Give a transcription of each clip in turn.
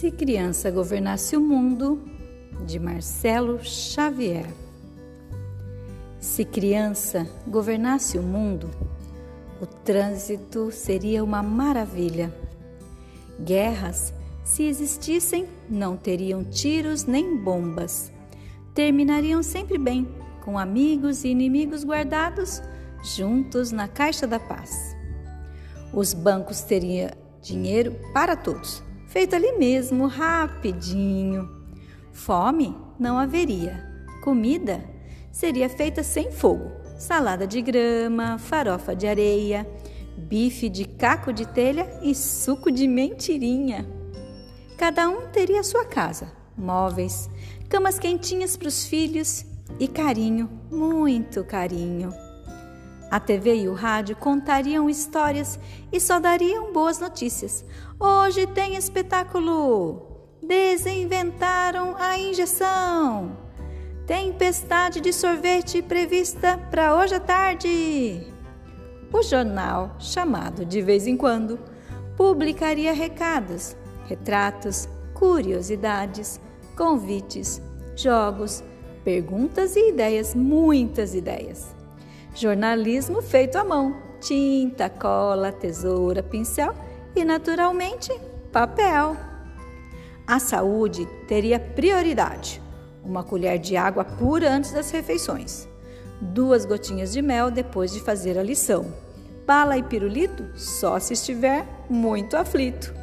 Se criança governasse o mundo, de Marcelo Xavier. Se criança governasse o mundo, o trânsito seria uma maravilha. Guerras, se existissem, não teriam tiros nem bombas. Terminariam sempre bem, com amigos e inimigos guardados juntos na caixa da paz. Os bancos teriam dinheiro para todos feito ali mesmo, rapidinho. Fome não haveria. Comida seria feita sem fogo: salada de grama, farofa de areia, bife de caco de telha e suco de mentirinha. Cada um teria sua casa, móveis, camas quentinhas para os filhos e carinho, muito carinho. A TV e o rádio contariam histórias e só dariam boas notícias. Hoje tem espetáculo! Desinventaram a injeção! Tempestade de sorvete prevista para hoje à tarde! O jornal, chamado de vez em quando, publicaria recados, retratos, curiosidades, convites, jogos, perguntas e ideias, muitas ideias. Jornalismo feito à mão: tinta, cola, tesoura, pincel e, naturalmente, papel. A saúde teria prioridade: uma colher de água pura antes das refeições, duas gotinhas de mel depois de fazer a lição, bala e pirulito só se estiver muito aflito.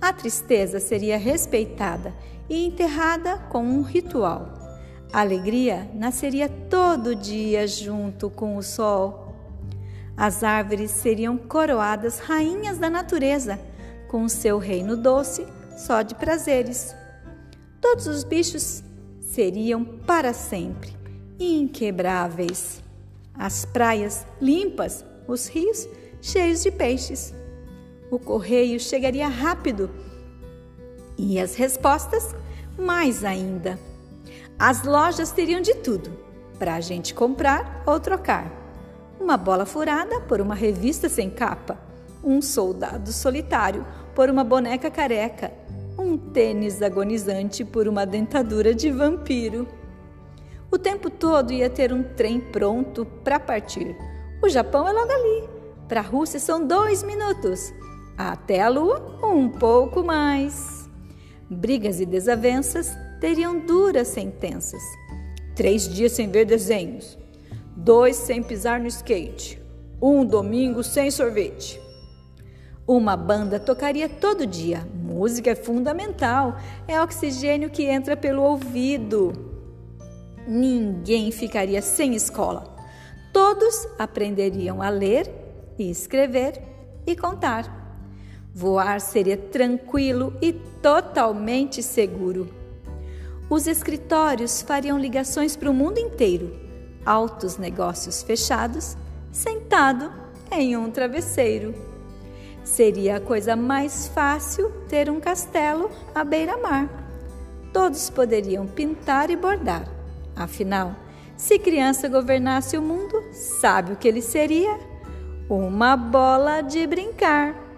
A tristeza seria respeitada e enterrada com um ritual alegria nasceria todo dia junto com o sol. As árvores seriam coroadas rainhas da natureza, com seu reino doce só de prazeres. Todos os bichos seriam para sempre inquebráveis. As praias limpas, os rios cheios de peixes. O correio chegaria rápido e as respostas mais ainda. As lojas teriam de tudo para a gente comprar ou trocar. Uma bola furada por uma revista sem capa, um soldado solitário por uma boneca careca, um tênis agonizante por uma dentadura de vampiro. O tempo todo ia ter um trem pronto para partir. O Japão é logo ali. Para a Rússia são dois minutos. Até a Lua, um pouco mais. Brigas e desavenças teriam duras sentenças. Três dias sem ver desenhos, dois sem pisar no skate, um domingo sem sorvete. Uma banda tocaria todo dia. Música é fundamental, é oxigênio que entra pelo ouvido. Ninguém ficaria sem escola. Todos aprenderiam a ler e escrever e contar. Voar seria tranquilo e totalmente seguro. Os escritórios fariam ligações para o mundo inteiro, altos negócios fechados, sentado em um travesseiro. Seria a coisa mais fácil ter um castelo à beira-mar. Todos poderiam pintar e bordar. Afinal, se criança governasse o mundo, sabe o que ele seria? Uma bola de brincar.